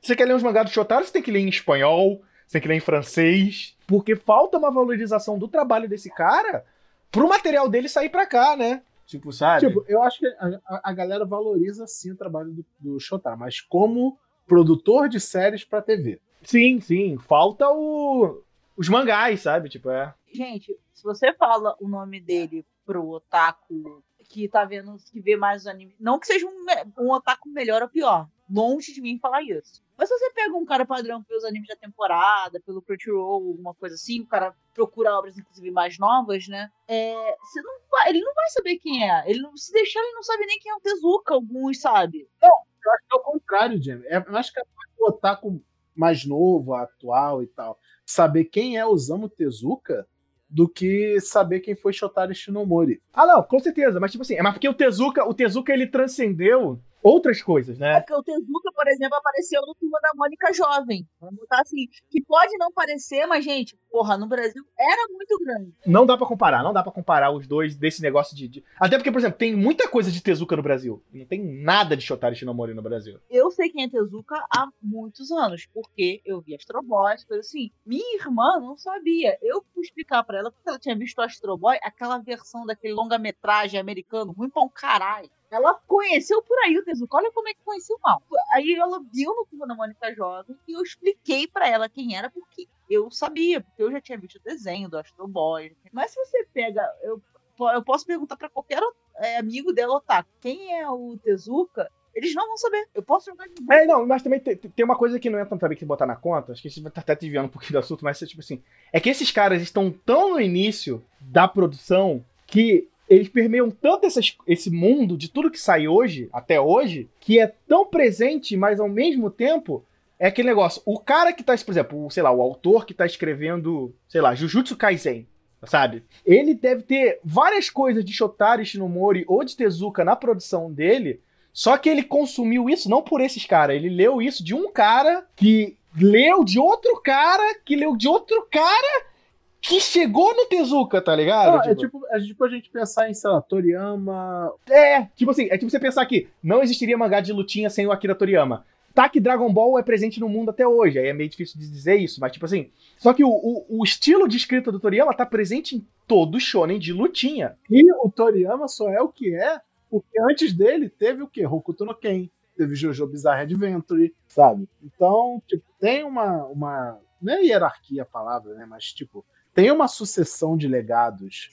Speaker 1: você quer ler uns mangás do Shotaro, você tem que ler em espanhol, você tem que ler em francês, porque falta uma valorização do trabalho desse cara pro material dele sair pra cá, né? Tipo, sabe?
Speaker 2: Tipo, eu acho que a, a- galera valoriza sim o trabalho do, do Shotaro, mas como produtor de séries pra TV.
Speaker 1: Sim, sim. Falta o... os mangás, sabe? Tipo, é.
Speaker 3: Gente, se você fala o nome dele pro otaku que tá vendo, que vê mais os animes, não que seja um, um otaku melhor ou pior, longe de mim falar isso. Mas se você pega um cara padrão que vê os animes da temporada, pelo Crunchyroll, alguma coisa assim, o cara procura obras, inclusive, mais novas, né? É, você não vai, ele não vai saber quem é. Ele não, se deixar, ele não sabe nem quem é o Tezuka, alguns, sabe?
Speaker 2: Eu acho que é o contrário, Jamie. É mais capaz do otaku mais novo, atual e tal, saber quem é Osamu Tezuka do que saber quem foi Shotaro Shinomori.
Speaker 1: Ah, não, com certeza. Mas, tipo assim, é mais porque o Tezuka, o Tezuka, ele transcendeu outras coisas, né?
Speaker 3: É porque o Tezuka, por exemplo, apareceu no Turma da Mônica Jovem. Vamos botar assim, que pode não parecer, mas, gente, porra, no Brasil era muito grande.
Speaker 1: Não dá pra comparar, não dá pra comparar os dois desse negócio de, de- Até porque, por exemplo, tem muita coisa de Tezuka no Brasil. Não tem nada de Shotari Shinomori no Brasil.
Speaker 3: Eu sei quem é Tezuka há muitos anos, porque eu vi Astro Boy, coisa assim. Minha irmã não sabia. Eu fui explicar pra ela porque ela tinha visto Astro Boy, aquela versão daquele longa-metragem americano, ruim pra um caralho. Ela conheceu por aí o Tezuka. Olha como é que conheceu mal. Aí ela viu no Turma da Mônica Jovem e eu expliquei pra ela quem era, porque eu sabia, porque eu já tinha visto o desenho do Astro Boy. Mas se você pega. Eu, eu posso perguntar pra qualquer é, amigo dela, otaku, quem é o Tezuka? Eles não vão saber. Eu posso jogar de
Speaker 1: É, não, mas também tem, tem uma coisa que não é tanto também que botar na conta, acho que a gente estar até desviando um pouquinho do assunto, mas é tipo assim, é que esses caras estão tão no início da produção que eles permeiam tanto essas- esse mundo de tudo que sai hoje, até hoje, que é tão presente, mas ao mesmo tempo é aquele negócio. O cara que tá, por exemplo, o, sei lá, o autor que tá escrevendo, sei lá, Jujutsu Kaisen, sabe? Ele deve ter várias coisas de Shotari Shinomori ou de Tezuka na produção dele, só que ele consumiu isso não por esses caras, ele leu isso de um cara que leu de outro cara, que leu de outro cara que chegou no Tezuka, tá ligado?
Speaker 2: Não, é tipo, é tipo a gente pensar em, sei lá, Toriyama.
Speaker 1: É, tipo assim, é tipo você pensar que não existiria mangá de lutinha sem o Akira Toriyama. Tá que Dragon Ball é presente no mundo até hoje, aí é meio difícil de dizer isso, mas tipo assim. Só que o, o, o estilo de escrita do Toriyama tá presente em todo shonen de lutinha.
Speaker 2: E o Toriyama só é o que é, porque antes dele teve o quê? Hokuto no Ken, teve Jojo Bizarre Adventure, sabe? Então, tipo, tem uma, uma. Não é hierarquia a palavra, né? Mas, tipo, tem uma sucessão de legados.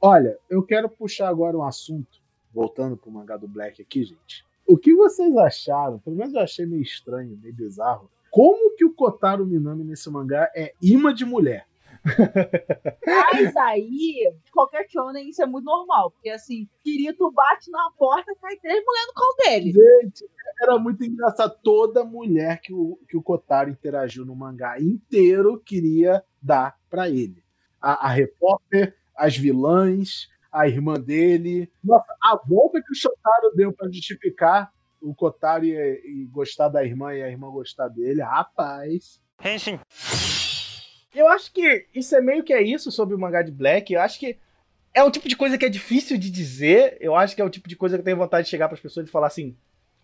Speaker 2: Olha, eu quero puxar agora um assunto, voltando pro mangá do Black aqui, gente. O que vocês acharam? Pelo menos eu achei meio estranho, meio bizarro. Como que o Kotaro Minami nesse mangá é imã de mulher?
Speaker 3: Mas aí, de qualquer shonen, isso é muito normal. Porque assim, Kirito bate na porta cai três mulheres no colo dele.
Speaker 2: Gente, era muito engraçado. Toda mulher que o, que o Kotaro interagiu no mangá inteiro queria dar pra ele. A, a repórter, as vilãs, a irmã dele. Nossa, a volta que o Shotaro deu pra justificar o Kotaro e, e gostar da irmã e a irmã gostar dele, rapaz.
Speaker 1: Eu acho que isso é meio que é isso sobre o mangá de Black. Eu acho que é um tipo de coisa que é difícil de dizer. Eu acho que é o tipo de coisa que eu tenho vontade de chegar pras pessoas e falar assim: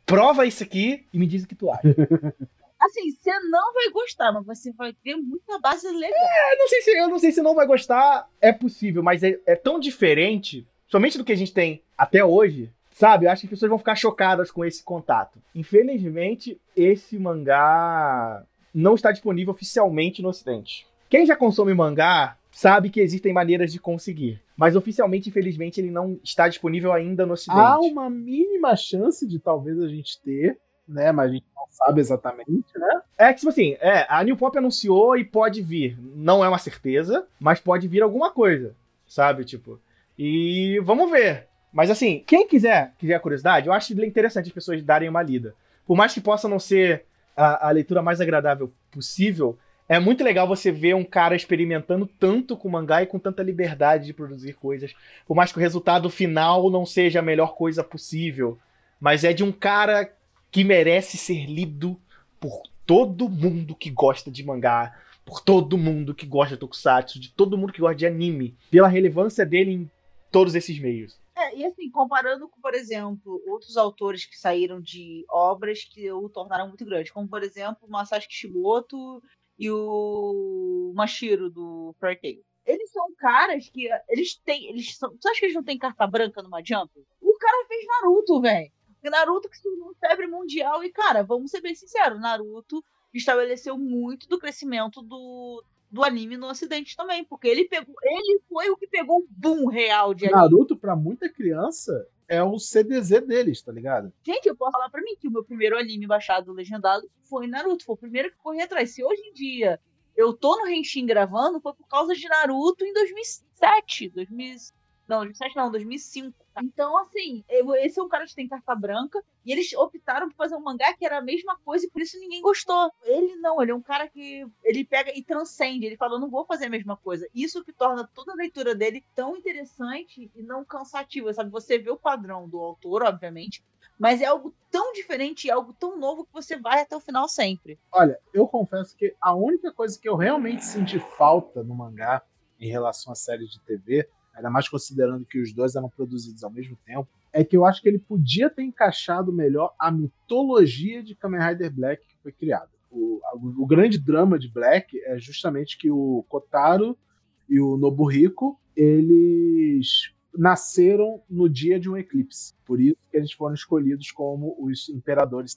Speaker 1: prova isso aqui e me diz o que tu acha.
Speaker 3: Assim, você não vai gostar, mas você vai ter muita base legal.
Speaker 1: eu, não sei se, eu não sei se não vai gostar, é possível, mas é, é tão diferente, somente do que a gente tem até hoje, sabe? Eu acho que as pessoas vão ficar chocadas com esse contato. Infelizmente, esse mangá não está disponível oficialmente no Ocidente. Quem já consome mangá sabe que existem maneiras de conseguir. Mas oficialmente, infelizmente, ele não está disponível ainda no Ocidente.
Speaker 2: Há uma mínima chance de talvez a gente ter, né? Mas a gente não sabe exatamente, né?
Speaker 1: É que, tipo assim, é, a New Pop anunciou e pode vir. Não é uma certeza, mas pode vir alguma coisa, sabe? Tipo. E vamos ver. Mas assim, quem quiser, quiser curiosidade, eu acho interessante as pessoas darem uma lida. Por mais que possa não ser a, a leitura mais agradável possível, é muito legal você ver um cara experimentando tanto com mangá e com tanta liberdade de produzir coisas. Por mais que o resultado final não seja a melhor coisa possível. Mas é de um cara que merece ser lido por todo mundo que gosta de mangá, por todo mundo que gosta de tokusatsu, de todo mundo que gosta de anime, pela relevância dele em todos esses meios.
Speaker 3: É, e assim, comparando com, por exemplo, outros autores que saíram de obras que o tornaram muito grande, como, por exemplo, Masashi Kishimoto e o Mashiro do Fairy. Eles são caras que eles têm, eles são, você acha que eles não têm carta branca numa Jump? O cara fez Naruto, velho. Naruto que se tornou febre mundial e, cara, vamos ser bem sinceros, Naruto estabeleceu muito do crescimento do, do anime no ocidente também, porque ele pegou, ele foi o que pegou o boom real de anime.
Speaker 2: Naruto, pra muita criança, é o CDZ deles, tá ligado?
Speaker 3: Gente, eu posso falar pra mim que o meu primeiro anime baixado legendado foi Naruto, foi o primeiro que corri atrás. Se hoje em dia eu tô no Henshin gravando, foi por causa de Naruto em 2007, 2000, Não, 2007 não, 2005. Então, assim, esse é um cara que tem carta branca e eles optaram por fazer um mangá que era a mesma coisa e por isso ninguém gostou. Ele não, ele é um cara que ele pega e transcende. Ele fala, não vou fazer a mesma coisa. Isso que torna toda a leitura dele tão interessante e não cansativa, sabe? Você vê o padrão do autor, obviamente, mas é algo tão diferente e algo tão novo que você vai até o final sempre.
Speaker 2: Olha, eu confesso que a única coisa que eu realmente senti falta no mangá em relação à série de TV, ainda mais considerando que os dois eram produzidos ao mesmo tempo, é que eu acho que ele podia ter encaixado melhor a mitologia de Kamen Rider Black que foi criada. O, o, grande drama de Black é justamente que o Kotaro e o Nobuhiko, eles nasceram no dia de um eclipse. Por isso que eles foram escolhidos como os imperadores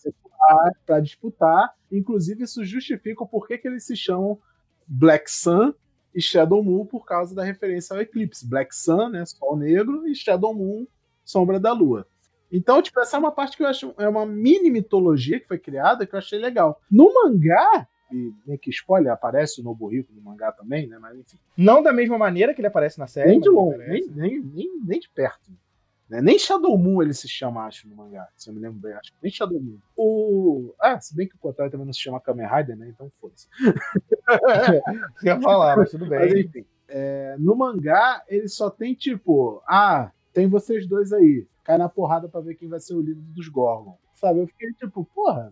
Speaker 2: para disputar. Inclusive, isso justifica o porquê que eles se chamam Black Sun e Shadow Moon por causa da referência ao eclipse. Black Sun, né, sol negro, e Shadow Moon, sombra da lua. Então, tipo, essa é uma parte que eu acho é uma mini mitologia que foi criada que eu achei legal. No mangá, e nem que spoiler, aparece o Nobuhiko no mangá também, né? Mas enfim.
Speaker 1: Não da mesma maneira que ele aparece na série.
Speaker 2: Nem de longe, nem, nem, nem, nem de perto. Né? Nem Shadow Moon ele se chama, acho, no mangá, se eu me lembro bem. Acho. Nem Shadow Moon. O... Ah, se bem que o Kotaro também não se chama Kamen Rider, né? Então foda-se.
Speaker 1: Você ia falar, mas tudo bem. Mas
Speaker 2: enfim. É, no mangá, ele só tem tipo, ah, tem vocês dois aí. Cai na porrada pra ver quem vai ser o líder dos Gorgon. Sabe? Eu fiquei tipo, porra,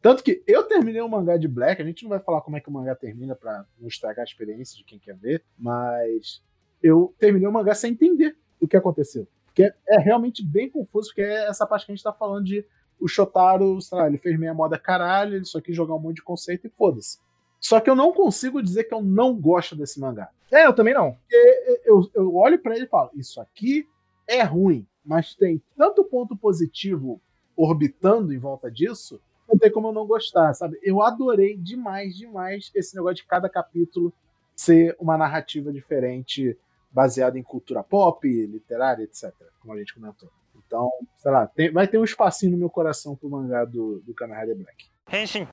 Speaker 2: tanto que eu terminei o mangá de Black, a gente não vai falar como é que o mangá termina para não estragar a experiência de quem quer ver, mas eu terminei o mangá sem entender o que aconteceu. Porque é, é realmente bem confuso, porque é essa parte que a gente tá falando de o Shotaro, sei lá, ele fez meia moda caralho, ele só quis jogar um monte de conceito e foda-se. Só que eu não consigo dizer que eu não gosto desse mangá.
Speaker 1: É, eu também não.
Speaker 2: Eu, eu, eu olho para ele e falo, isso aqui é ruim, mas tem tanto ponto positivo orbitando em volta disso não tem como eu não gostar, sabe? Eu adorei demais, demais esse negócio de cada capítulo ser uma narrativa diferente, baseada em cultura pop, literária, etc. Como a gente comentou. Então, sei lá, tem, vai ter um espacinho no meu coração pro mangá do, do Kamen Rider Black. Henshin.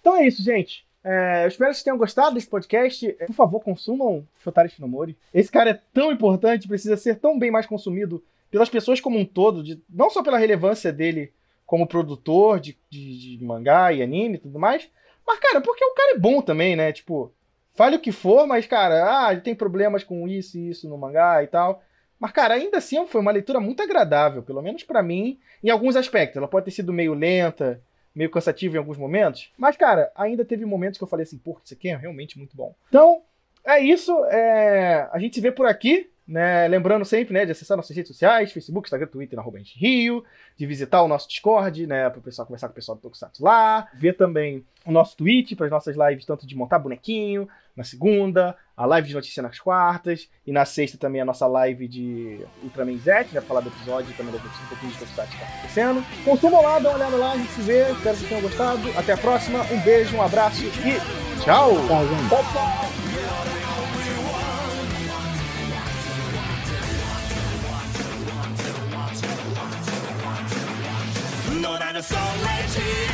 Speaker 1: Então é isso, gente. É, eu espero que vocês tenham gostado desse podcast. Por favor, consumam Shotari Shinomori. Esse cara é tão importante, precisa ser tão bem mais consumido pelas pessoas como um todo, de, não só pela relevância dele como produtor de, de, de, mangá e anime e tudo mais. Mas, cara, porque o cara é bom também, né? Tipo, fale o que for, mas, cara, ah, tem problemas com isso e isso no mangá e tal. Mas, cara, ainda assim foi uma leitura muito agradável, pelo menos para mim, em alguns aspectos. Ela pode ter sido meio lenta, meio cansativa em alguns momentos. Mas, cara, ainda teve momentos que eu falei assim, porra, isso aqui é realmente muito bom. Então, é isso. É... A gente se vê por aqui. Né? Lembrando sempre né, de acessar nossas redes sociais, Facebook, Instagram, Twitter, arroba Rio, de visitar o nosso Discord, né, para o pessoal conversar com o pessoal do Tokusatsu lá, ver também o nosso Twitch para as nossas lives, tanto de montar bonequinho na segunda, a live de notícia nas quartas, e na sexta também a nossa live de Ultraman Z, já falar do episódio e também um pouquinho de Tokusatsu que está acontecendo. Consumam lá, dá uma olhada lá, a gente se vê, espero que vocês tenham gostado. Até a próxima, um beijo, um abraço e tchau! Tchau, gente. Tchau,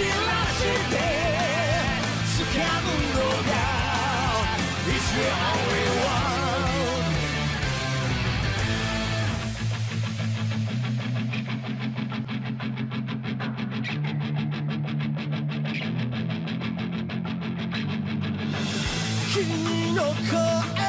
Speaker 1: 散らして掴むのが It's the only one 君の声